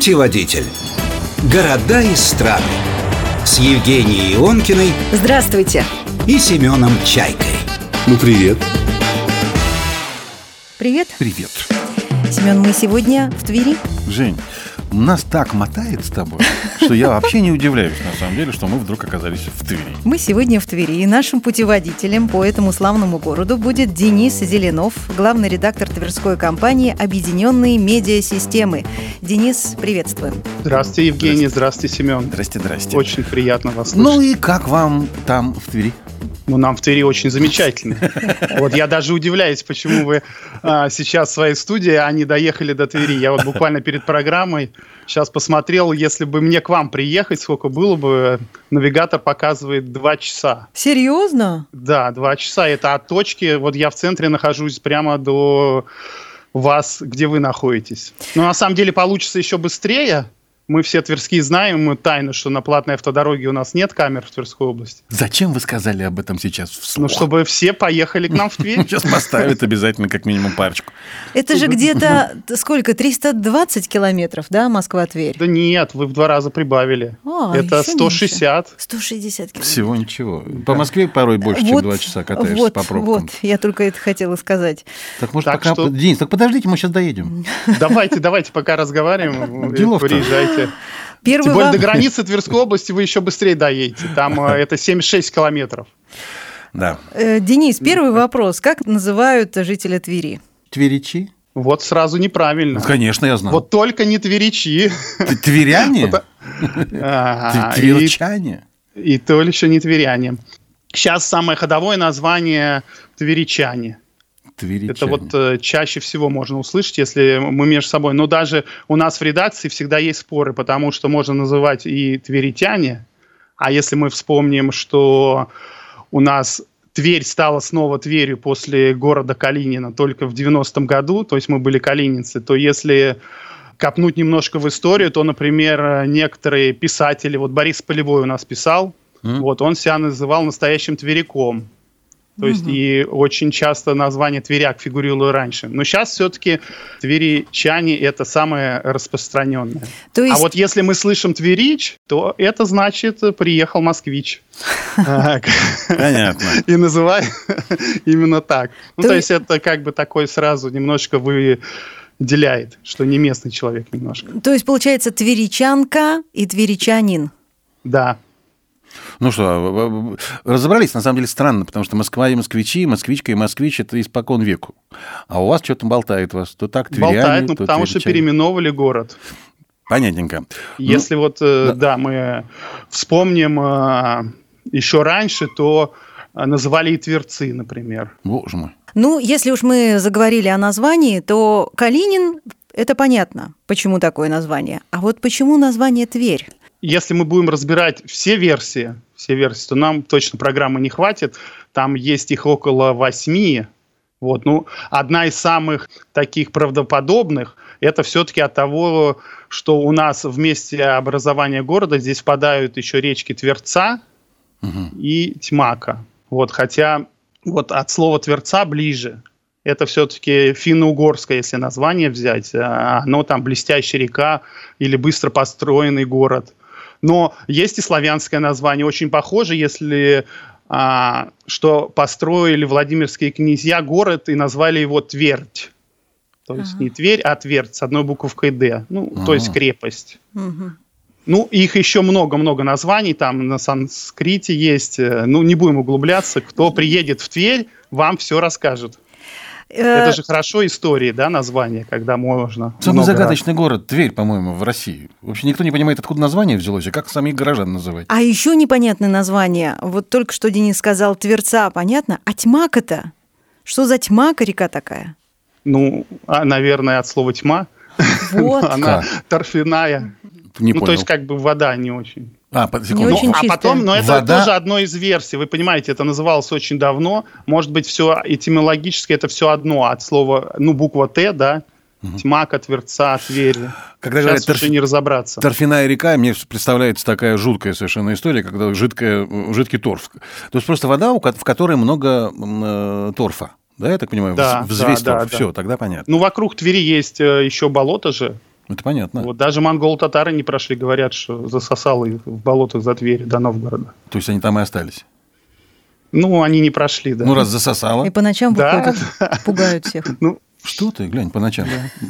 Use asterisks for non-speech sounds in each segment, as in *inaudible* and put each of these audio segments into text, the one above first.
Путеводитель. Города и страны. С Евгенией Ионкиной Здравствуйте. и Семеном Чайкой. Ну, привет. Привет. Привет. Семен, мы сегодня в Твери. Жень, нас так мотает с тобой, что я вообще не удивляюсь, на самом деле, что мы вдруг оказались в Твери. Мы сегодня в Твери, и нашим путеводителем по этому славному городу будет Денис Зеленов, главный редактор тверской компании «Объединенные медиасистемы». Денис, приветствуем. Здравствуйте, Евгений. Здравствуйте, Семен. Здрасте, здрасте. Очень приятно вас Ну слышать. и как вам там в Твери? Ну, нам в Твери очень замечательно. Вот я даже удивляюсь, почему вы а, сейчас в своей студии, а не доехали до Твери. Я вот буквально перед программой сейчас посмотрел, если бы мне к вам приехать, сколько было бы, навигатор показывает 2 часа. Серьезно? Да, 2 часа. Это от точки, вот я в центре нахожусь прямо до вас, где вы находитесь. Но на самом деле получится еще быстрее. Мы все тверские знаем, мы тайну, что на платной автодороге у нас нет камер в Тверской области. Зачем вы сказали об этом сейчас вслух? Ну, чтобы все поехали к нам в Тверь. *laughs* Сейчас поставят обязательно как минимум парочку. Это же где-то сколько? 320 километров, да, Москва-Тверь? Да нет, вы в два раза прибавили. А, Это еще 160. 160 километров. Всего ничего. По Москве порой больше, чем два часа катаешься по пробкам. Вот, я только это хотела сказать. Так может пока... Денис, так подождите, мы сейчас доедем. *laughs* Давайте, давайте, пока разговариваем, Делов-то. Приезжайте. Первый Тем более во- до границы Тверской области вы еще быстрее доедете. Там э, это 76 километров. Да. Э, Денис, первый вопрос. Как называют жителя Твери? Тверичи? Вот сразу неправильно. Ну, конечно, я знал. Вот только не тверичи. Тверяне? Ага, Т- и- Тверчане? И то еще не тверяне. Сейчас самое ходовое название тверичане. Тверичане. Это вот э, чаще всего можно услышать, если мы между собой. Но даже у нас в редакции всегда есть споры, потому что можно называть и тверитяне. А если мы вспомним, что у нас Тверь стала снова Тверью после города Калинина только в 90-м году, то есть мы были калининцы, то если копнуть немножко в историю, то, например, некоторые писатели, вот Борис Полевой у нас писал, М? вот он себя называл настоящим тверяком. То есть и очень часто название Тверяк фигурировало раньше. Но сейчас все-таки тверичане это самое распространенное. То есть А вот если мы слышим Тверич, то это значит приехал москвич. *laughs* Понятно. И называй *laughs* именно так. Ну, То есть это как бы такой сразу немножко выделяет, что не местный человек немножко. То есть, получается, тверичанка и тверичанин. Да. Ну что, разобрались, на самом деле странно, потому что Москва и москвичи, москвичка и москвич – это испокон веку. А у вас что-то болтает вас, то так тверяне, Болтает, ну то потому что тверичане. переименовывали город. Понятненько. Если вот, э, да. да. мы вспомним э, еще раньше, то э, называли и Тверцы, например. Ну, боже мой. Ну, если уж мы заговорили о названии, то Калинин – это понятно, почему такое название. А вот почему название Тверь? Если мы будем разбирать все версии, все версии, то нам точно программы не хватит. Там есть их около восьми. Вот, ну, одна из самых таких правдоподобных – это все-таки от того, что у нас в месте образования города здесь впадают еще речки Тверца и Тьмака. Вот, хотя вот от слова Тверца ближе. Это все-таки финно-угорское, если название взять. а Оно там блестящая река или быстро построенный город. Но есть и славянское название, очень похоже, если а, что построили Владимирские князья город и назвали его Твердь. То есть Ага. не Тверь, а Твердь с одной буковкой «Д». Ну, то есть Ага. крепость. Мгм. Ну, их еще много-много названий, там на санскрите есть. э, Ну, не будем углубляться. Кто приедет в Тверь, вам все расскажет. Э, Это же хорошо истории, да, название, когда можно. Самый много загадочный город, Тверь, по-моему, в России. Вообще никто не понимает, откуда название взялось, и как самих горожан называть. А еще непонятное название. Вот только что Денис сказал Тверца, понятно? А Тьмака-то? Что за Тьмака река такая? раз. Ну, а, наверное, от слова тьма. Вот. *laughs* Она торфяная. Не ну, понял. то есть, как бы вода не очень. А, под секунду. Не очень Ну, а потом, но это Вода- тоже одно из версий. Вы понимаете, это называлось очень давно. Может быть, все этимологически это все одно от слова, ну, буква Т, да, Тьмака, Тверца, Тверь. Когда Сейчас говорят уже торф- не разобраться. Торфяная река, мне представляется такая жуткая совершенно история, когда жидкая, жидкий торф. То есть просто вода, в которой много э, торфа. Да, я так понимаю? Да, Вз- взвесь да, да, торфа. да. Все, тогда понятно. Ну, вокруг Твери есть э, еще болото же. Это понятно. Вот даже монгол-татары не прошли, говорят, что засосало их в болотах за Твери до Новгорода. То есть они там и остались? Ну, они не прошли, да. Ну, раз засосало. И по ночам Да. выходят, пугают всех. *laughs* Ну, Что ты, глянь, по ночам.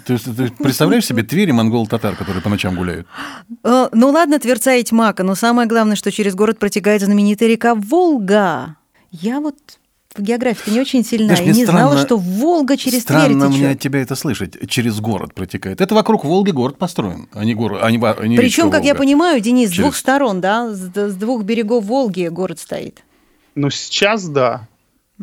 Ты, ты представляешь себе Твери монгол-татар, которые по ночам гуляют? Э, Ну ладно, Тверца и Тьмака, но самое главное, что через город протекает знаменитая река Волга. Я вот в географии не очень сильна Знаешь, и не знала, странно- что Волга через Тверь Странно мне от течет. тебя это слышать. Через город протекает. Это вокруг Волги город построен, а не город, а не, а не Причем, как я Волга. понимаю, Денис, с Через- двух сторон, да, с, с двух берегов Волги город стоит. Ну, сейчас да.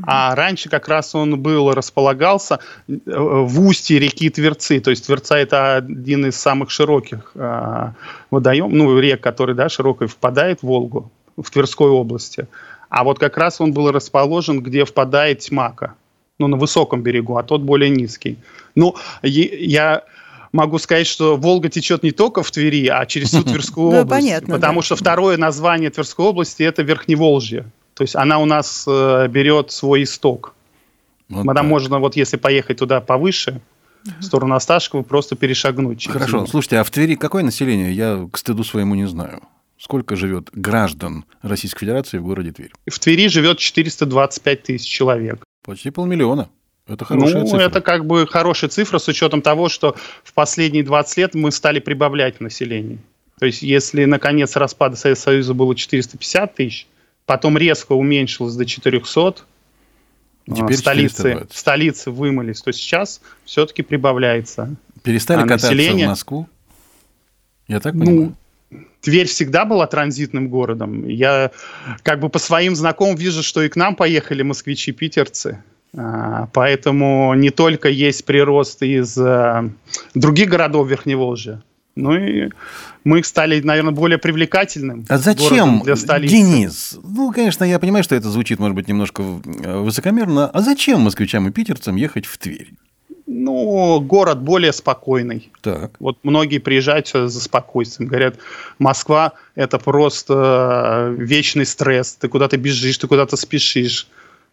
А раньше как раз он был, располагался э, в устье реки Тверцы. То есть Тверца это один из самых широких э, водоем, ну, рек, который, да, широкой впадает в Волгу, в Тверской области. А вот как раз он был расположен, где впадает Тьмака. Ну, на высоком берегу, а тот более низкий. Ну, я могу сказать, что Волга течет не только в Твери, а через всю *laughs* Тверскую Да, область. понятно, Потому да. что второе название Тверской области это Верхневолжье. То есть она у нас э, берет свой исток. Вот Там так. можно, вот если поехать туда повыше, в сторону Осташкова, просто перешагнуть. через Хорошо, него. слушайте, а в Твери какое население? Я к стыду своему не знаю. Сколько живет граждан Российской Федерации в городе Тверь? В Твери живет 425 тысяч человек. Почти полмиллиона. Это хорошая ну, цифра. это как бы хорошая цифра с учетом того, что в последние 20 лет мы стали прибавлять население. То есть, если на конец распада Советского Союза было 450 тысяч, потом резко уменьшилось до 400, И а, теперь в столице, 420. в столице вымылись, то сейчас все-таки прибавляется. Перестали а кататься население- в Москву? Я так Ну, понимаю? Тверь всегда была транзитным городом. Я как бы по своим знакомым вижу, что и к нам поехали москвичи-питерцы. А, Поэтому не только есть прирост из а, других городов Верхневолжья, но и мы стали, наверное, более привлекательным А зачем, для столицы. Денис? Ну, конечно, я понимаю, что это звучит, может быть, немножко э, высокомерно. А зачем москвичам и питерцам ехать в Тверь? Ну, город более спокойный. Так. Вот многие приезжают сюда за спокойствием. Говорят, Москва – это просто э, вечный стресс. Ты куда-то бежишь, ты куда-то спешишь.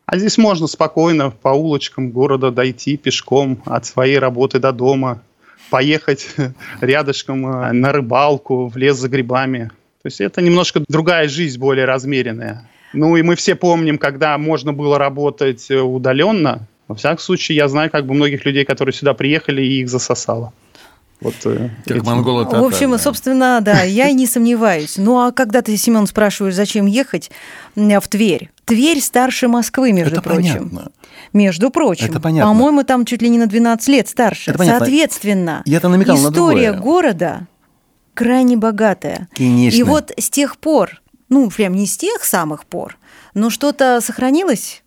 А здесь можно спокойно по улочкам города дойти пешком от своей работы до дома, поехать *laughs* рядышком э, на рыбалку, в лес за грибами. То есть это немножко другая жизнь, более размеренная. Ну и мы все помним, когда можно было работать э, удаленно. Во всяком случае, я знаю как бы многих людей, которые сюда приехали и их засосало. Вот, э, Как этим. монголы В общем, собственно, да, я и не сомневаюсь. Ну а когда ты, Семен, спрашиваешь, зачем ехать в Тверь? Тверь старше Москвы, между Это прочим. понятно. Между прочим. Это понятно. По-моему, там чуть ли не на 12 лет старше. Это понятно. Соответственно, Я там намекал на история другое. города крайне богатая. Конечно. И вот с тех пор, ну, прям не с тех самых пор, но что-то сохранилось?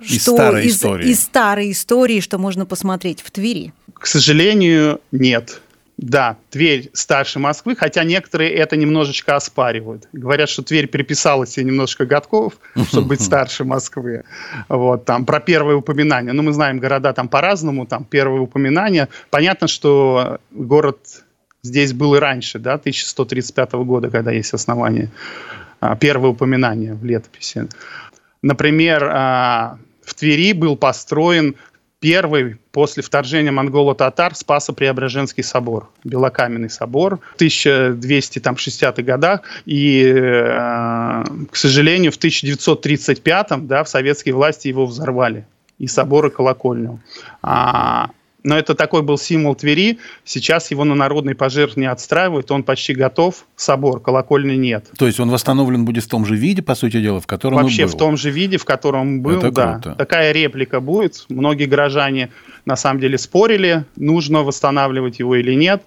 Из что старой из, истории. из старой истории, что можно посмотреть в Твери. К сожалению, нет. Да, Тверь старше Москвы, хотя некоторые это немножечко оспаривают. Говорят, что Тверь переписала себе немножко годков, чтобы быть *laughs* старше Москвы. Вот, там, про первые упоминания. Ну, мы знаем, города там по-разному, там, первые упоминания. Понятно, что город здесь был и раньше, да, 1135 года, когда есть основание. А, Первое упоминание в летописи. Например, а, в Твери был построен первый после вторжения монголо-татар Спасо-Преображенский собор, Белокаменный собор в 1260-х годах. И, э, к сожалению, в 1935-м да, в советские власти его взорвали. И собор, и колокольню. А, но это такой был символ Твери. Сейчас его на народный пожертв не отстраивают, он почти готов. Собор, колокольни нет. То есть он восстановлен будет в том же виде, по сути дела, в котором Вообще и был. в том же виде, в котором был, Это да. круто. Такая реплика будет. Многие горожане на самом деле спорили, нужно восстанавливать его или нет.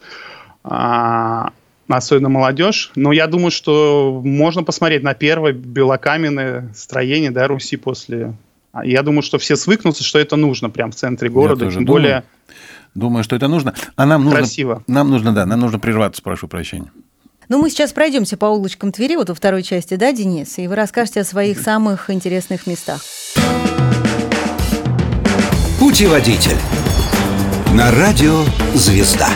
А, особенно молодежь. Но я думаю, что можно посмотреть на первое белокаменное строение да, Руси после. А Я думаю, что все свыкнутся, что это нужно прямо в центре города. Тем думаю. более Думаю, что это нужно. А нам нужно... Красиво. Нам нужно, да, нам нужно прерваться, прошу прощения. Ну, мы сейчас пройдемся по улочкам Твери, вот во второй части, да, Денис? И вы расскажете о своих самых интересных местах. Путеводитель. На радио «Звезда».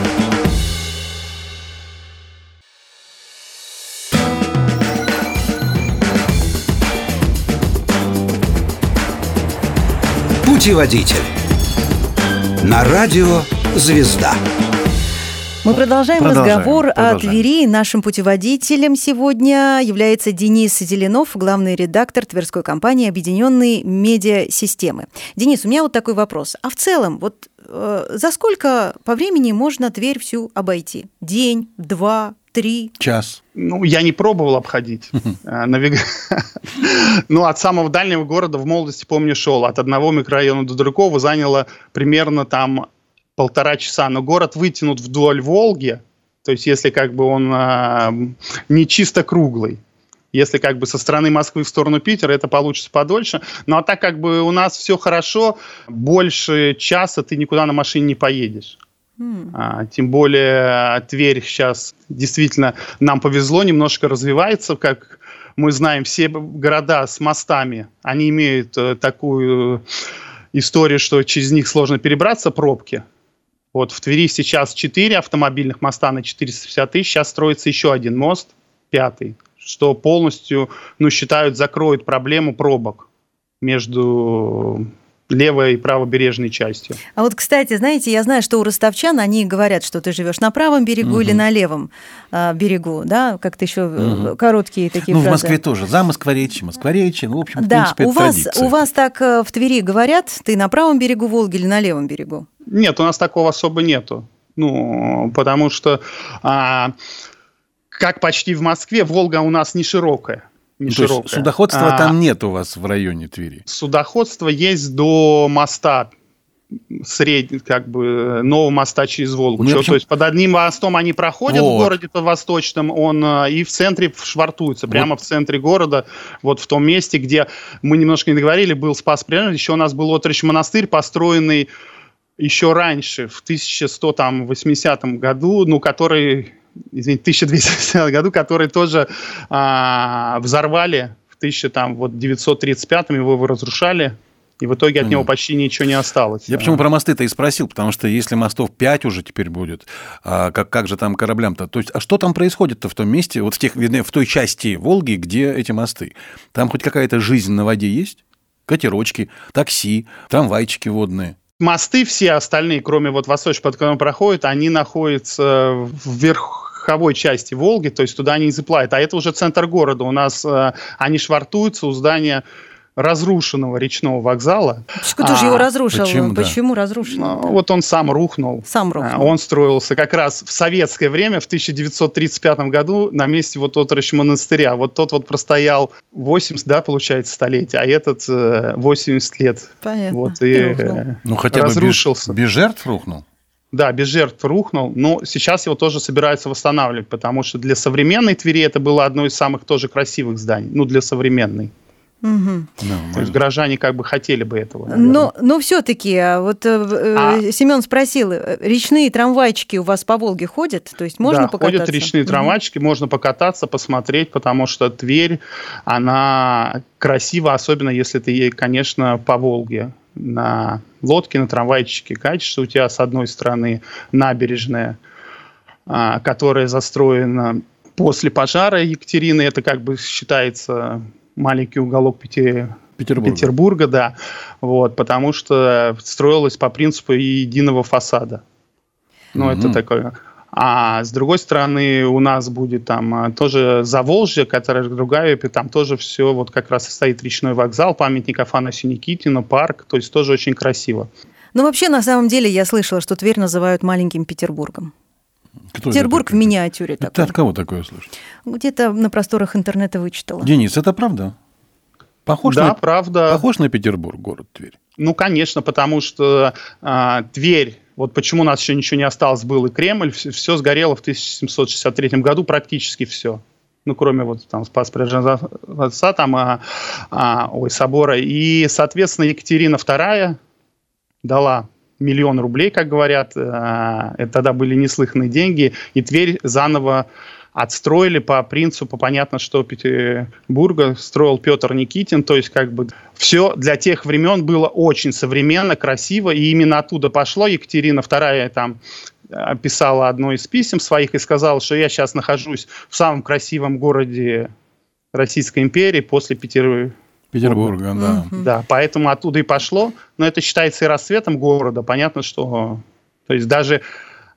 Путеводитель. На радио «Звезда». Мы продолжаем, Продолжаем, разговор о продолжаем. Твери. Нашим путеводителем сегодня является Денис Зеленов, главный редактор Тверской компании «Объединенные медиасистемы». Денис, у меня вот такой вопрос. А в целом, вот за сколько по времени можно Тверь всю обойти? День, два, три? Час. Ну, я не пробовал обходить. А, навига- *laughs* Ну, от самого дальнего города в молодости, помню, шел. От одного микрорайона до другого заняло примерно там полтора часа. Но город вытянут вдоль Волги, то есть если как бы он а, не чисто круглый. Если как бы со стороны Москвы в сторону Питера, это получится подольше. Ну, а так как бы у нас все хорошо, больше часа ты никуда на машине не поедешь. А, тем более Тверь сейчас действительно нам повезло, немножко развивается, как мы знаем, все города с мостами, они имеют э, такую историю, что через них сложно перебраться, пробки. Вот в Твери сейчас 4 автомобильных моста на 450 тысяч, сейчас строится еще один мост, пятый, что полностью, ну, считают, закроет проблему пробок между левой и правобережной частью. А вот, кстати, знаете, я знаю, что у ростовчан они говорят, что ты живешь на правом берегу или на левом а, берегу, да, как-то еще э, короткие такие Ну, в фразы. Москве тоже. За Москворечи, Москворечи. Ну, в общем, в Да, принципе, у это вас, традиция. у вас так э, в Твери говорят, ты на правом берегу Волги или на левом берегу? Нет, у нас такого особо нету. Ну, потому что, а, как почти в Москве, Волга у нас не широкая. Не Ну, то есть широкая. судоходства А, там нет у вас в районе Твери. Судоходство есть до моста средний, как бы, нового моста через Волгу. Ну, почему- То есть под одним мостом они проходят Вот. в городе под Восточном, он а, и в центре швартуется, прямо в центре города, вот в том месте, где мы немножко не договорили, был Спас Преображенский, еще у нас был Отрыч монастырь, построенный еще раньше, в 1180 году, ну, который, извините, в 1250 году, который тоже а, взорвали в 1935 его разрушали, и в итоге от него почти ничего не осталось. Я почему про мосты-то и спросил, потому что если мостов 5 уже теперь будет, а как, как же там кораблям-то? То есть, а что там происходит-то в том месте, вот в, тех, в той части Волги, где эти мосты? Там хоть какая-то жизнь на воде есть? Катерочки, такси, трамвайчики водные. Мосты все остальные, кроме вот восточного, под которым проходят, они находятся в верховой части Волги, то есть туда они не заплатят. А это уже центр города. У нас э, они швартуются у здания разрушенного речного вокзала. Кто же А, его разрушил? почему, Почему, да. разрушил? Ну, вот он сам рухнул. Сам А, рухнул. Он строился как раз в советское время, в 1935 году, на месте вот отрощи монастыря. Вот тот вот простоял 80, да, получается, столетия, а этот э, 80 лет. Понятно. Вот, И и, рухнул. э, Ну, хотя бы без, разрушился. без жертв рухнул. Да, без жертв рухнул, но сейчас его тоже собираются восстанавливать, потому что для современной Твери это было одно из самых тоже красивых зданий, ну, для современной. Ну, То есть горожане как бы хотели бы этого. наверное. Но, но все-таки, вот э, А. Семен спросил, э, речные трамвайчики у вас по Волге ходят? То есть можно да, покататься? ходят речные Мгм. трамвайчики, можно покататься, посмотреть, потому что Тверь, она красива, особенно если ты, ей, конечно, по Волге на лодке, на трамвайчике катишься, у тебя с одной стороны набережная, а, которая застроена после пожара Екатерины, это как бы считается маленький уголок Пяти- Петербург. Петербурга, да, вот, потому что строилась по принципу единого фасада. Ну, это Мгм. такое. А с другой стороны, у нас будет там а, тоже Заволжье, которая другая, и там тоже все вот как раз и стоит речной вокзал, памятник Афанасию Никитину, парк, то есть тоже очень красиво. Ну, вообще, на самом деле, я слышала, что Тверь называют маленьким Петербургом. Кто это Петербург в миниатюре такой. от кого такое слышишь? Где-то на просторах интернета вычитала. Денис, это правда? Похож, да, на, правда. похож на Петербург, город Тверь? Ну, конечно, потому что а, Тверь, вот почему у нас еще ничего не осталось, был и Кремль, все, сгорело в 1763 году, практически все. Ну, кроме вот там Спас Преображенца, там, а, а, ой, собора. И, соответственно, Екатерина II дала миллион рублей, как говорят. а, Это тогда были неслыханные деньги. И Тверь заново отстроили по принципу, понятно, что Петербурга строил Петр Никитин, то есть как бы все для тех времен было очень современно, красиво, и именно оттуда пошло. Екатерина II там э, писала одно из писем своих и сказала, что я сейчас нахожусь в самом красивом городе Российской империи после Петер... Петербурга, да. Да, поэтому оттуда и пошло. Но это считается и расцветом города. Понятно, что... То есть даже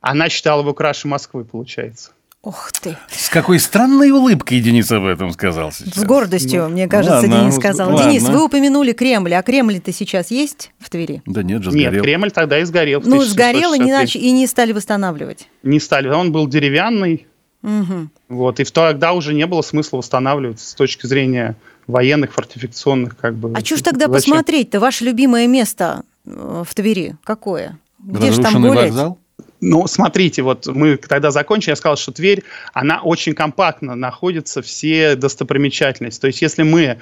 она считала его краше Москвы, получается. Ух ты. С какой странной улыбкой Денис об этом сказал сейчас. С гордостью, Ну, мне кажется, ладно, Денис сказал. ладно. Денис, вы упомянули Кремль, а Кремль-то сейчас есть в Твери? Да нет же, Нет, сгорел. Кремль тогда и сгорел. Ну, сгорел и не, 1663. нач- и не стали восстанавливать. Не стали. Он был деревянный, Мгм. вот, и в тогда уже не было смысла восстанавливать с точки зрения военных, фортификационных, как бы. А что ж тогда Зачем? посмотреть-то? Ваше любимое место э, в Твери какое? Где же там гулять? вокзал? Ну, смотрите, вот мы тогда закончили, я сказал, что Тверь, она очень компактно находится, все достопримечательности. То есть, если мы,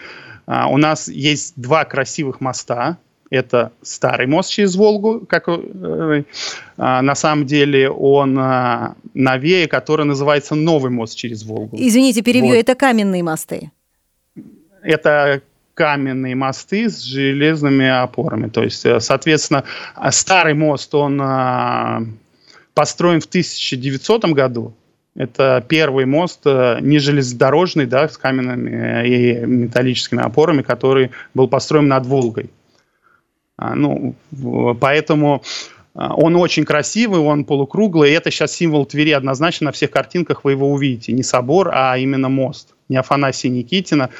а, у нас есть два красивых моста, это старый мост через Волгу, как э, а, на самом деле он а, новее, который называется новый мост через Волгу. Извините, перебью, Вот. это каменные мосты. это каменные мосты с железными опорами. То есть, э, соответственно, а, старый мост, он построен в 1900 году. Это первый мост э, не железнодорожный, да, с каменными э, и металлическими опорами, который был построен над Волгой. А, ну, поэтому а, он очень красивый, он полукруглый, и это сейчас символ Твери однозначно на всех картинках вы его увидите. Не собор, а именно мост. Не Афанасия Никитина.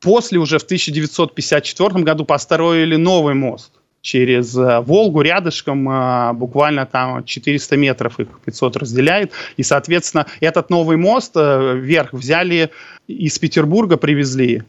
После уже в 1954 году построили новый мост через э, Волгу рядышком, э, буквально там 400 метров их 500 разделяет. И, соответственно, этот новый мост э, вверх взяли из Петербурга, привезли.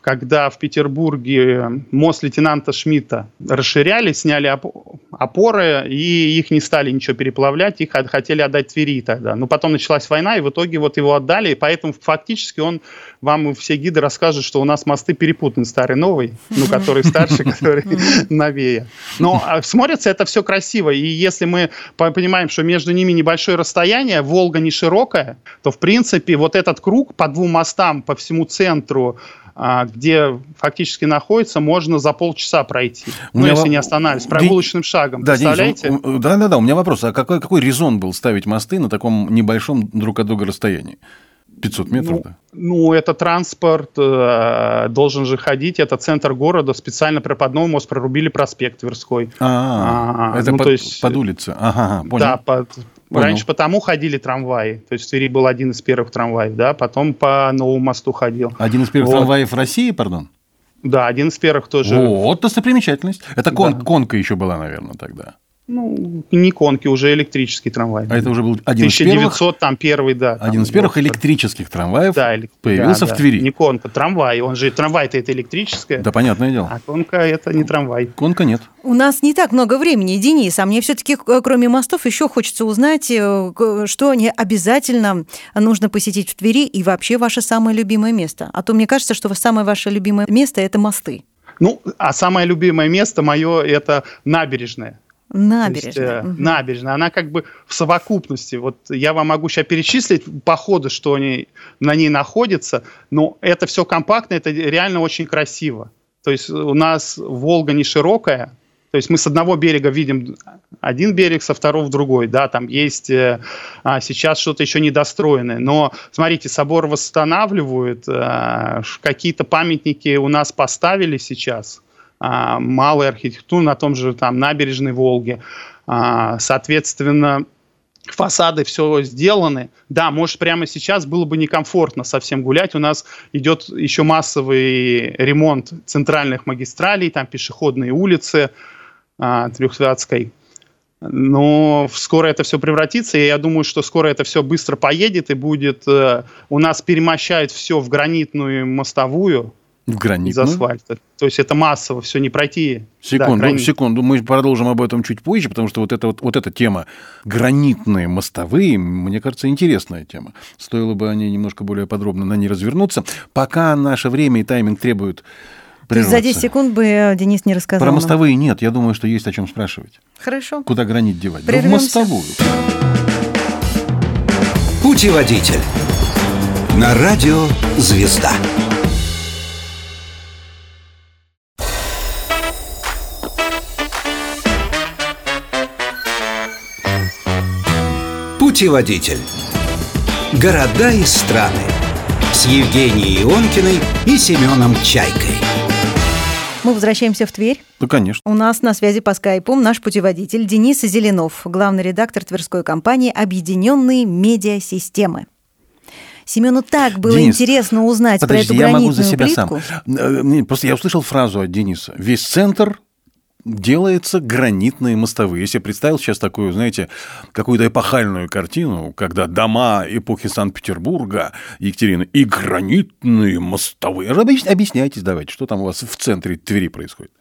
Когда в Петербурге мост лейтенанта Шмидта расширяли, сняли опо- опоры, и их не стали ничего переплавлять, их от- хотели отдать Твери тогда. Но потом началась война, и в итоге вот его отдали, и поэтому фактически он, вам все гиды расскажут, что у нас мосты перепутаны, старый новый, ну, который старше, *laughs* который новее. Но а, смотрится это все красиво, и если мы по- понимаем, что между ними небольшое расстояние, Волга не широкая, то, в принципе, вот этот круг по двум мостам, по всему центру, где фактически находится, можно за полчаса пройти. У Ну, если во- не останавливаясь, Ди- прогулочным шагом. Да, Представляете? у- у- да, да, да. У меня вопрос: а какой, какой резон был ставить мосты на таком небольшом друг от друга расстоянии? 500 метров, Ну, да? Ну, это транспорт э, должен же ходить, это центр города, специально при Подновый мост прорубили проспект Тверской. А, а, это ну, под, то есть- под улицей. Ага, ага, понял. Да, под- Понял. раньше потому ходили трамваи, то есть в Твери был один из первых трамваев, да, потом по Новому мосту ходил. Один из первых Вот. трамваев России, пардон. Да, один из первых тоже. Вот достопримечательность. Это кон- Да. конка еще была, наверное, тогда. Ну, не конки, уже электрический трамвай. А это уже был один из первых, 1900 там первый, да. там один из первых вот, электрических трамваев да, элек- появился да, в да. Твери. Не конка, трамвай. Он же трамвай-то это электрическое, Да, понятное дело. а конка это не трамвай. Конка нет. У нас не так много времени, Денис, а мне все-таки, кроме мостов, еще хочется узнать, э, что не обязательно нужно посетить в Твери и вообще ваше самое любимое место. А то мне кажется, что самое ваше любимое место – это мосты. Ну, а самое любимое место мое это набережная. То есть, Набережная. э, набережная, она как бы в совокупности. Вот я вам могу сейчас перечислить походы, что они на ней находятся, но это все компактно, это реально очень красиво. То есть у нас Волга не широкая, то есть мы с одного берега видим один берег, со второго другой, да, там есть э, а, сейчас что-то еще недостроенное, но смотрите, собор восстанавливают, э, какие-то памятники у нас поставили сейчас, а, малой архитектуры на том же там набережной Волги, А, соответственно, фасады все сделаны. Да, может, прямо сейчас было бы некомфортно совсем гулять. У нас идет еще массовый ремонт центральных магистралей, там пешеходные улицы а, Трехсвятской. Но скоро это все превратится, и я думаю, что скоро это все быстро поедет и будет... э, у нас перемощают все в гранитную мостовую В из гранитную. асфальта. То есть это массово, все не пройти. Да, Секунду, гранит. секунду, мы продолжим об этом чуть позже, потому что вот, это вот, вот эта тема гранитные мостовые, мне кажется, интересная тема. Стоило бы о ней немножко более подробно на ней развернуться. Пока наше время и тайминг требуют есть за прерваться. 10 секунд бы э, Денис не рассказал. Про нам. мостовые нет, я думаю, что есть о чем спрашивать. Хорошо. Куда гранит девать? Да в Прервемся. мостовую. Путеводитель. На радио «Звезда». Путеводитель. Города и страны. С Евгенией Ионкиной и Семеном Чайкой. Мы возвращаемся в Тверь. Ну, конечно. У нас на связи по скайпу наш путеводитель Денис Зеленов, главный редактор Тверской компании «Объединенные медиасистемы». Семену так было Денис, интересно узнать Подожди, про эту я могу за себя плитку. сам. Э, Просто я услышал фразу от Дениса. Весь центр делается гранитные мостовые. Если представил сейчас такую, знаете, какую-то эпохальную картину, когда дома эпохи Санкт-Петербурга, Екатерины, и гранитные мостовые. Объяс- Объясняйтесь давайте, что там у вас в центре Твери происходит.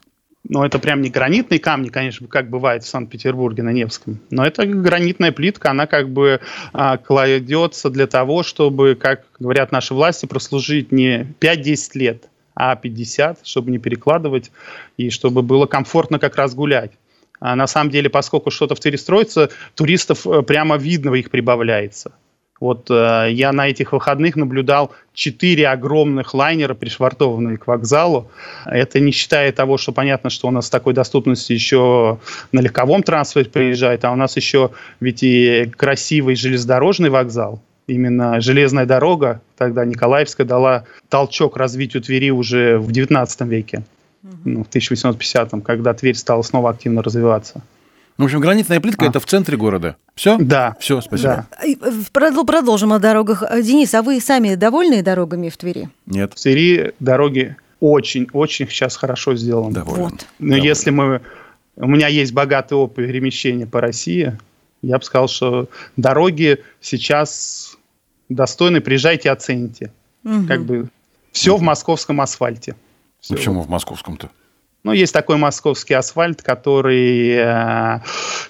Но это прям не гранитные камни, конечно, как бывает в Санкт-Петербурге на Невском. Но это гранитная плитка, она как бы а, кладется для того, чтобы, как говорят наши власти, прослужить не 5-10 лет, а 50, чтобы не перекладывать и чтобы было комфортно как раз гулять. А на самом деле, поскольку что-то в Твери строится, туристов э, прямо видно их прибавляется. Вот э, я на этих выходных наблюдал четыре огромных лайнера, пришвартованные к вокзалу. Это не считая того, что понятно, что у нас такой доступностью еще на легковом транспорте приезжает, а у нас еще ведь и красивый железнодорожный вокзал. Именно железная дорога, тогда Николаевская, дала толчок развитию Твери уже в 19 веке, ну, в 1850-м, когда Тверь стала снова активно развиваться. В общем, гранитная плитка А. это в центре города. Все? Да. Все, спасибо. Да. И, э, Продолжим о дорогах. Э, Денис, а вы сами довольны дорогами в Твери? Нет. В Твери дороги очень-очень сейчас хорошо сделаны. Доволен. Вот. Но Доволен. если мы... У меня есть богатый опыт перемещения по России, я бы сказал, что дороги сейчас достойны, приезжайте, оцените. Мгм. Как бы все в московском асфальте. Всё. Почему в московском-то? Ну, есть такой московский асфальт, который э,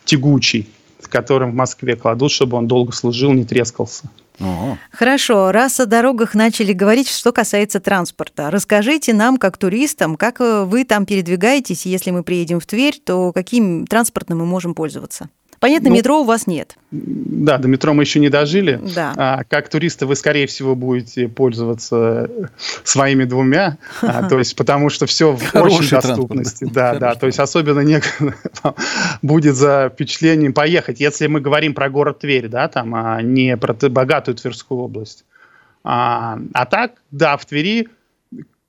тягучий, с которым в Москве кладут, чтобы он долго служил, не трескался. О, Хорошо, раз о дорогах начали говорить, что касается транспорта, расскажите нам, как туристам, как э, вы там передвигаетесь, если мы приедем в Тверь, то каким транспортом мы можем пользоваться? Понятно, Ну, метро у вас нет. Да, до метро мы еще не дожили. Да. А, как туристы вы, скорее всего, будете пользоваться своими двумя, а, *laughs* то есть потому что все в Хороший очень транспорт. доступности. Да, да, Хороший то есть особенно не *laughs* будет за впечатлением поехать. Если мы говорим про город Тверь, да, там, а не про богатую Тверскую область. А, а так, да, в Твери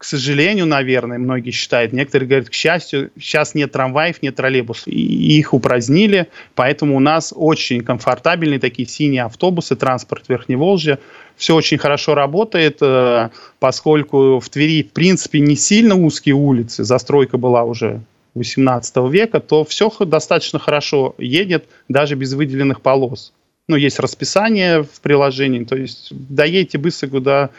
к сожалению, наверное, многие считают, некоторые говорят, к счастью, сейчас нет трамваев, нет троллейбусов. И их упразднили, поэтому у нас очень комфортабельные такие синие автобусы, транспорт Верхневолжья. Все очень хорошо работает, э, поскольку в Твери, в принципе, не сильно узкие улицы, застройка была уже 18 века, то все достаточно хорошо едет, даже без выделенных полос. Ну, есть расписание в приложении, то есть доедете быстро, куда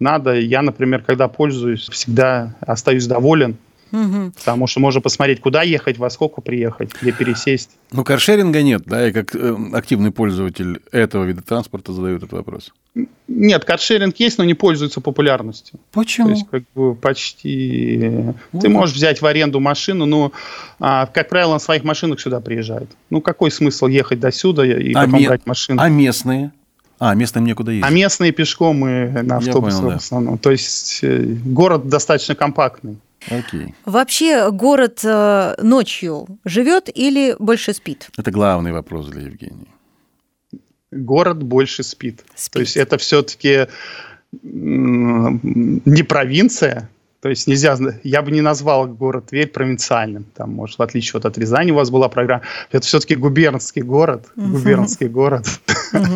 надо. Я, например, когда пользуюсь, всегда остаюсь доволен, Мгм. потому что можно посмотреть, куда ехать, во сколько приехать, где пересесть. Ну, каршеринга нет, да, и как э, активный пользователь этого вида транспорта задаю этот вопрос. Нет, каршеринг есть, но не пользуется популярностью. То Почему? есть, как бы почти... Вот Ты как. можешь взять в аренду машину, но, а, как правило, на своих машинах сюда приезжают. Ну, какой смысл ехать до сюда и А потом ме- брать машину? А местные? А, местным некуда ездить. А местные пешком и на автобусах понял, да. в основном. То есть э, город достаточно компактный. Окей. Вообще город э, ночью живет или больше спит? Это главный вопрос для Евгении. Город больше спит. Спит. То есть это все-таки не провинция. То есть нельзя, я бы не назвал город Тверь провинциальным. Там, может, в отличие вот от Рязани у вас была программа. Это все-таки губернский город. Губернский город. Так.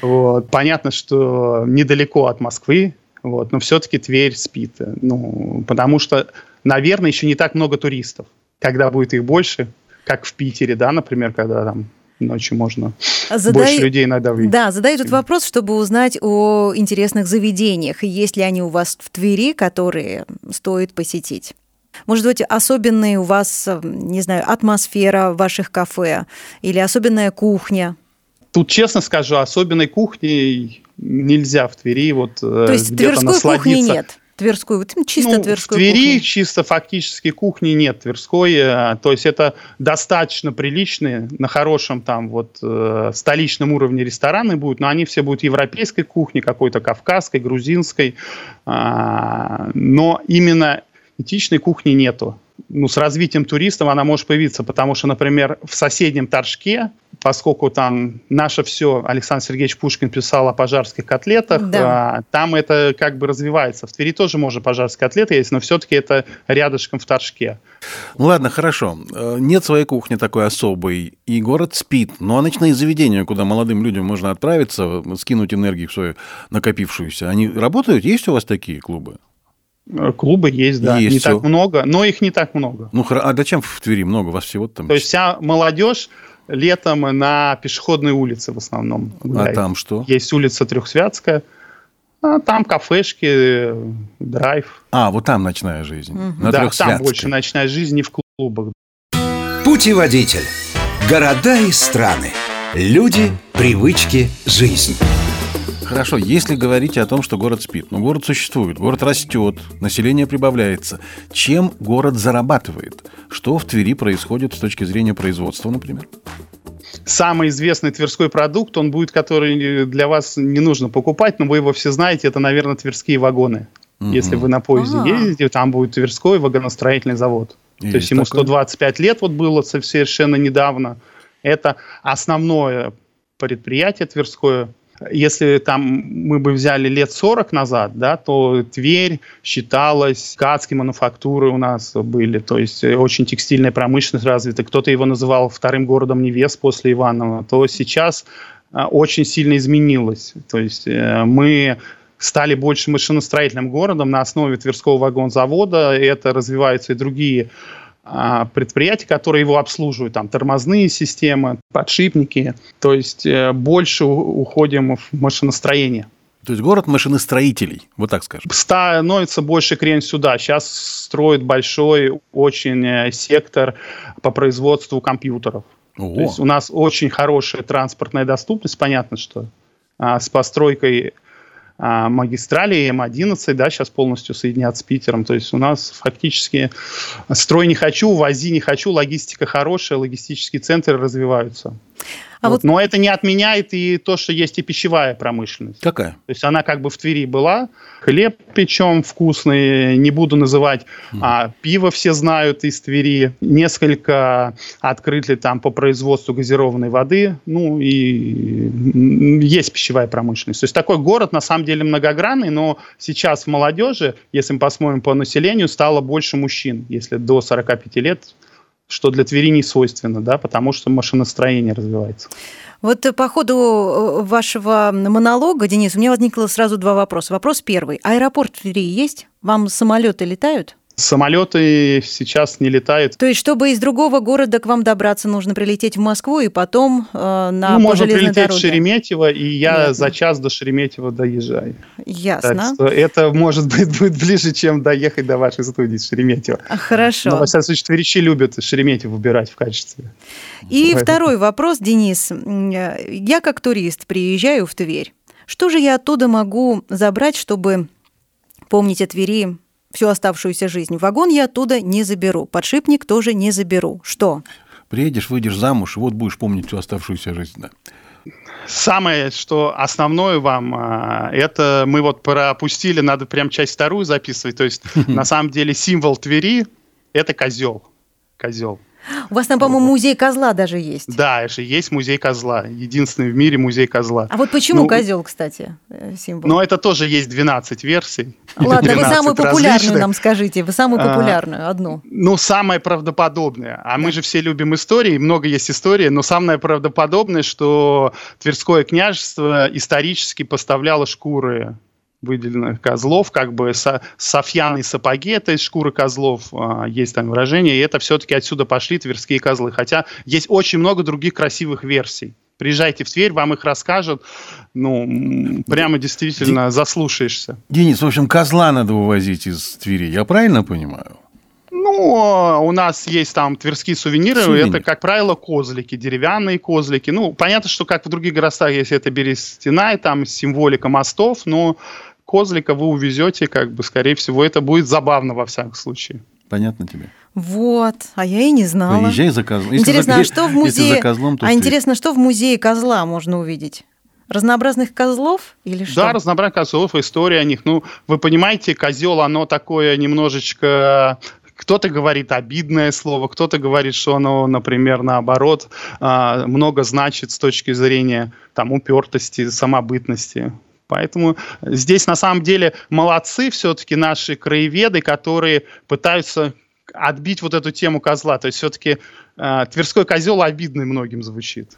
Вот. Понятно, что недалеко от Москвы, вот, но все-таки Тверь спит. Ну, потому что, наверное, еще не так много туристов. Когда будет их больше, как в Питере, да, например, когда там ночью можно Задай- больше людей иногда увидеть. Да, задаю этот вопрос, чтобы узнать о интересных заведениях. И есть ли они у вас в Твери, которые стоит посетить? Может быть, особенная у вас, э, не знаю, атмосфера ваших кафе или особенная кухня? Тут, честно скажу, особенной кухни нельзя в Твери вот э, То есть тверской кухни нет? Тверской, вот чисто Ну, тверской в Твери кухни. чисто фактически кухни нет тверской, э, то есть это достаточно приличные, на хорошем там вот э, столичном уровне рестораны будут, но они все будут европейской кухни, какой-то кавказской, грузинской, а, но именно этичной кухни нету. Ну, с развитием туристов она может появиться, потому что, например, в соседнем Торжке, поскольку там наше все, Александр Сергеевич Пушкин писал о пожарских котлетах, да. а, там это как бы развивается. В Твери тоже можно пожарские котлеты есть, но все-таки это рядышком в Торжке. Ну ладно, хорошо. Э, нет своей кухни такой особой, и город спит. Ну а ночные заведения, куда молодым людям можно отправиться, скинуть энергию свою накопившуюся, они работают? Есть у вас такие клубы? Э, клубы есть, да. Есть не все. так много, но их не так много. Ну, а зачем в Твери много? У вас всего там... То есть вся молодежь летом на пешеходной улице в основном гуляет. А там что? Есть улица Трехсвятская, а там кафешки, драйв. А, вот там ночная жизнь. Угу. На да, там больше ночная жизнь, не в клубах. Путеводитель. Города и страны. Люди, привычки, жизнь. Хорошо, если говорить о том, что город спит, но город существует, город растет, население прибавляется, чем город зарабатывает? Что в Твери происходит с точки зрения производства, например? Самый известный тверской продукт, он будет, который для вас не нужно покупать, но вы его все знаете, это, наверное, тверские вагоны. Угу. Если вы на поезде А-а-а. ездите, там будет Тверской вагоностроительный завод. Есть То есть ему такое? 125 лет вот было совершенно недавно. Это основное предприятие Тверское, если там мы бы взяли лет 40 назад, да, то Тверь считалась, ткацкие мануфактуры у нас были, то есть э, очень текстильная промышленность развита. Кто-то его называл вторым городом невест после Иванова. То сейчас э, очень сильно изменилось. То есть э, мы стали больше машиностроительным городом на основе Тверского вагонзавода. Это развиваются и другие а, предприятия, которые его обслуживают, там тормозные системы, подшипники, то есть э, больше уходим в машиностроение. То есть город машиностроителей, вот так скажем. Становится больше крен сюда. Сейчас строят большой очень э, сектор по производству компьютеров. Ого. То есть у нас очень хорошая транспортная доступность, понятно, что а, с постройкой а, магистрали М11, да, сейчас полностью соединят с Питером. То есть у нас фактически строй не хочу, вози не хочу, логистика хорошая, логистические центры развиваются. А вот. Вот. Но это не отменяет и то, что есть и пищевая промышленность. Какая? То есть она как бы в Твери была, хлеб печем вкусный, не буду называть, mm. а пиво все знают из Твери, несколько открыли там по производству газированной воды, ну и есть пищевая промышленность. То есть такой город на самом деле многогранный, но сейчас в молодежи, если мы посмотрим по населению, стало больше мужчин, если до 45 лет что для Твери не свойственно, да, потому что машиностроение развивается. Вот по ходу э, вашего монолога, Денис, у меня возникло сразу два вопроса. Вопрос первый. Аэропорт Твери есть? Вам самолеты летают? Самолеты сейчас не летают. То есть, чтобы из другого города к вам добраться, нужно прилететь в Москву и потом э, на ну, можно прилететь дороге. в Шереметьево, и я Ясно. за час до Шереметьево доезжаю. Ясно. Так что это, может быть, *laughs* будет ближе, чем доехать до вашей студии с Шереметьево. А, хорошо. Но, во всяком случае, тверичи любят Шереметьево выбирать в качестве. И Поэтому. второй вопрос, Денис. Я как турист приезжаю в Тверь. Что же я оттуда могу забрать, чтобы помнить о Твери всю оставшуюся жизнь. Вагон я оттуда не заберу, подшипник тоже не заберу. Что? Приедешь, выйдешь замуж, и вот будешь помнить всю оставшуюся жизнь. Да. Самое, что основное вам, а, это мы вот пропустили, надо прям часть вторую записывать. То есть, *laughs* на самом деле, символ Твери – это козел. Козел. У вас там, по-моему, музей козла даже есть. Да, же есть музей козла. Единственный в мире музей козла. А вот почему ну, козел, кстати, э, символ? Ну, это тоже есть 12 версий. *laughs* Ладно, вы самую популярную различных. нам скажите. Вы самую а, популярную, одну. Ну, самое правдоподобное. А да. мы же все любим истории, много есть истории, но самое правдоподобное, что Тверское княжество исторически поставляло шкуры выделенных козлов, как бы со, софьяные сапоги, это из шкуры козлов, а, есть там выражение, и это все-таки отсюда пошли тверские козлы. Хотя есть очень много других красивых версий. Приезжайте в Тверь, вам их расскажут. Ну, прямо действительно Ди... заслушаешься. Денис, в общем, козла надо увозить из Твери, я правильно понимаю? Ну, у нас есть там тверские сувениры. Сувенир. Это, как правило, козлики, деревянные козлики. Ну, понятно, что как в других городах, если это берестяная, там символика мостов, но козлика вы увезете, как бы, скорее всего, это будет забавно во всяком случае. Понятно тебе? Вот, а я и не знала. Поезжай за козлом. Интересно, за, а что в музее? За козлом, а интересно, что в музее козла можно увидеть? Разнообразных козлов или что? Да, разнообразных козлов, история о них. Ну, вы понимаете, козел, оно такое немножечко кто-то говорит обидное слово, кто-то говорит, что оно, например, наоборот, а, много значит с точки зрения там, упертости, самобытности. Поэтому здесь на самом деле молодцы все-таки наши краеведы, которые пытаются отбить вот эту тему козла. То есть все-таки э, Тверской козел обидный многим звучит.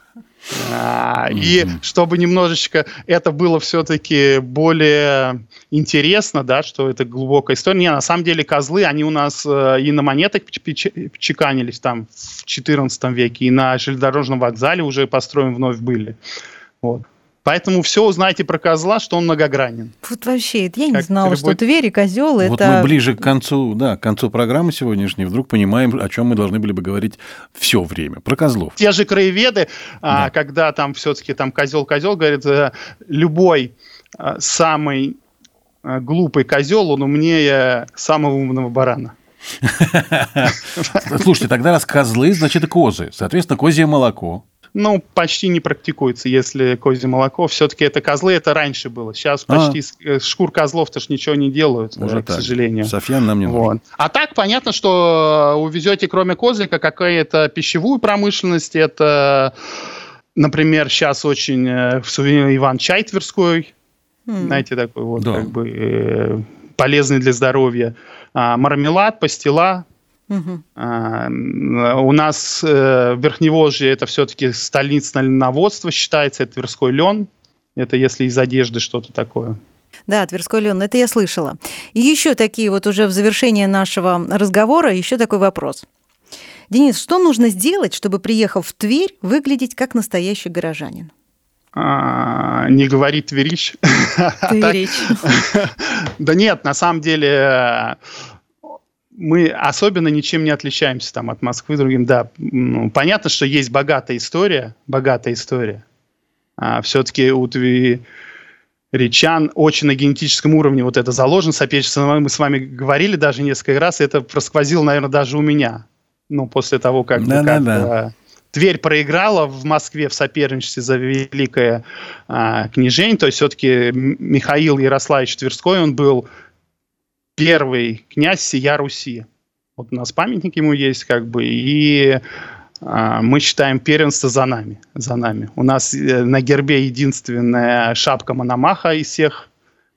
А, и чтобы немножечко это было все-таки более интересно, да, что это глубокая история. Не, на самом деле козлы, они у нас э, и на монетах чеканились там в XIV веке, и на железнодорожном вокзале уже построен вновь были. Вот. Поэтому все узнаете про козла, что он многогранен. Вот вообще, я не как знала, любой... что Тверь и козел вот это... Вот мы ближе к концу, да, к концу программы сегодняшней вдруг понимаем, о чем мы должны были бы говорить все время. Про козлов. Те же краеведы, а, да. когда там все-таки там козел-козел, говорит, э, любой э, самый э, глупый козел, он умнее самого умного барана. *laughs* Слушайте, тогда раз козлы, значит козы. Соответственно, козье молоко ну, почти не практикуется, если козье молоко. Все-таки это козлы, это раньше было. Сейчас а. почти а. шкур козлов-то ж ничего не делают, Уже к так. сожалению. Софьян нам не вот. нужен. А так понятно, что увезете кроме козлика какая-то пищевую промышленность, это, например, сейчас очень э, в сувенир Иван чай Тверской, mm. знаете, такой вот да. как бы э, полезный для здоровья. А, мармелад, пастила, Угу. А, у нас э, Верхневолжье это все-таки столица льноводства считается, это Тверской лен. Это если из одежды что-то такое. Да, Тверской лен, это я слышала. И еще такие вот уже в завершение нашего разговора, еще такой вопрос. Денис, что нужно сделать, чтобы, приехав в Тверь, выглядеть как настоящий горожанин? А, не говорит Тверич. Тверич. *laughs* Да нет, на самом деле мы особенно ничем не отличаемся там от Москвы другим. Да, ну, понятно, что есть богатая история, богатая история. А все-таки у Речан очень на генетическом уровне вот это заложено, соперничество. Мы с вами говорили даже несколько раз, это просквозило, наверное, даже у меня. Ну, после того, как, да, как да, да. Тверь проиграла в Москве в соперничестве за великое а, княжень, то есть все-таки Михаил Ярославич Тверской, он был первый князь сия Руси. Вот у нас памятник ему есть, как бы, и а, мы считаем первенство за нами, за нами. У нас э, на гербе единственная шапка Мономаха из всех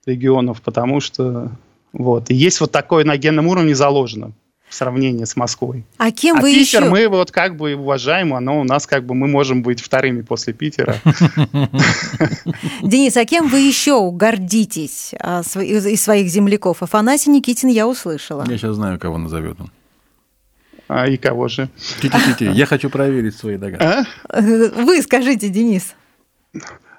регионов, потому что вот. И есть вот такое на генном уровне заложено в сравнении с Москвой. А кем а вы Питер еще? мы вот как бы уважаем, оно у нас как бы мы можем быть вторыми после Питера. *laughs* Денис, а кем вы еще гордитесь а, из своих земляков? Афанасий Никитин я услышала. Я сейчас знаю, кого назовет он. А и кого же? Ти-ти-ти, я хочу проверить свои догадки. А? Вы скажите, Денис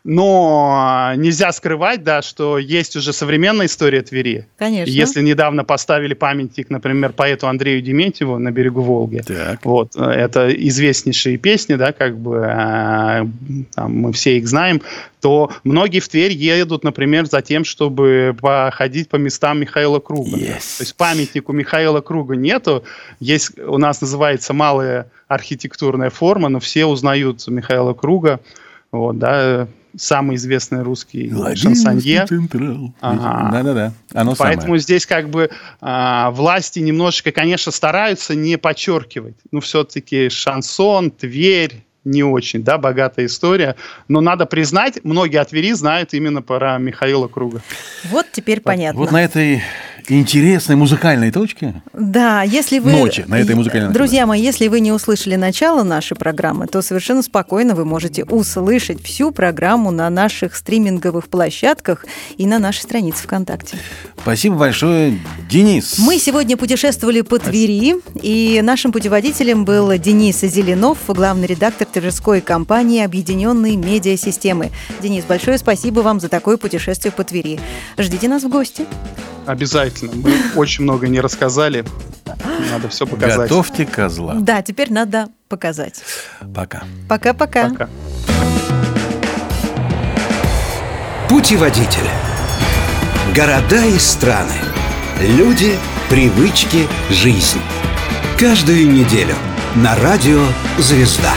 но нельзя скрывать, да, что есть уже современная история Твери. Конечно. Если недавно поставили памятник, например, поэту Андрею Дементьеву на берегу Волги, так. вот, это известнейшие песни, да, как бы, э, там, мы все их знаем, то многие в Тверь едут, например, за тем, чтобы походить по местам Михаила Круга. Yes. То есть памятнику Михаила Круга нету, есть, у нас называется малая архитектурная форма, но все узнают Михаила Круга, вот, да, самый известный русский шансонье. Ага. Да-да-да. Оно Поэтому самое. здесь как бы а, власти немножечко, конечно, стараются не подчеркивать. Ну, все-таки шансон, Тверь, не очень, да, богатая история. Но надо признать, многие от Твери знают именно про Михаила Круга. Вот теперь понятно. Вот на этой интересной музыкальной точке. Да, если вы... Ночи, на этой музыкальной Друзья мои, если вы не услышали начало нашей программы, то совершенно спокойно вы можете услышать всю программу на наших стриминговых площадках и на нашей странице ВКонтакте. Спасибо большое, Денис. Мы сегодня путешествовали по Твери, и нашим путеводителем был Денис Зеленов, главный редактор Тверской компании Объединенные медиасистемы. Денис, большое спасибо вам за такое путешествие по Твери. Ждите нас в гости. Обязательно. Мы очень много не рассказали. Надо все показать. Готовьте козла. Да, теперь надо показать. Пока. Пока-пока. Пока. Путеводитель. Города и страны. Люди, привычки, жизнь. Каждую неделю на радио «Звезда».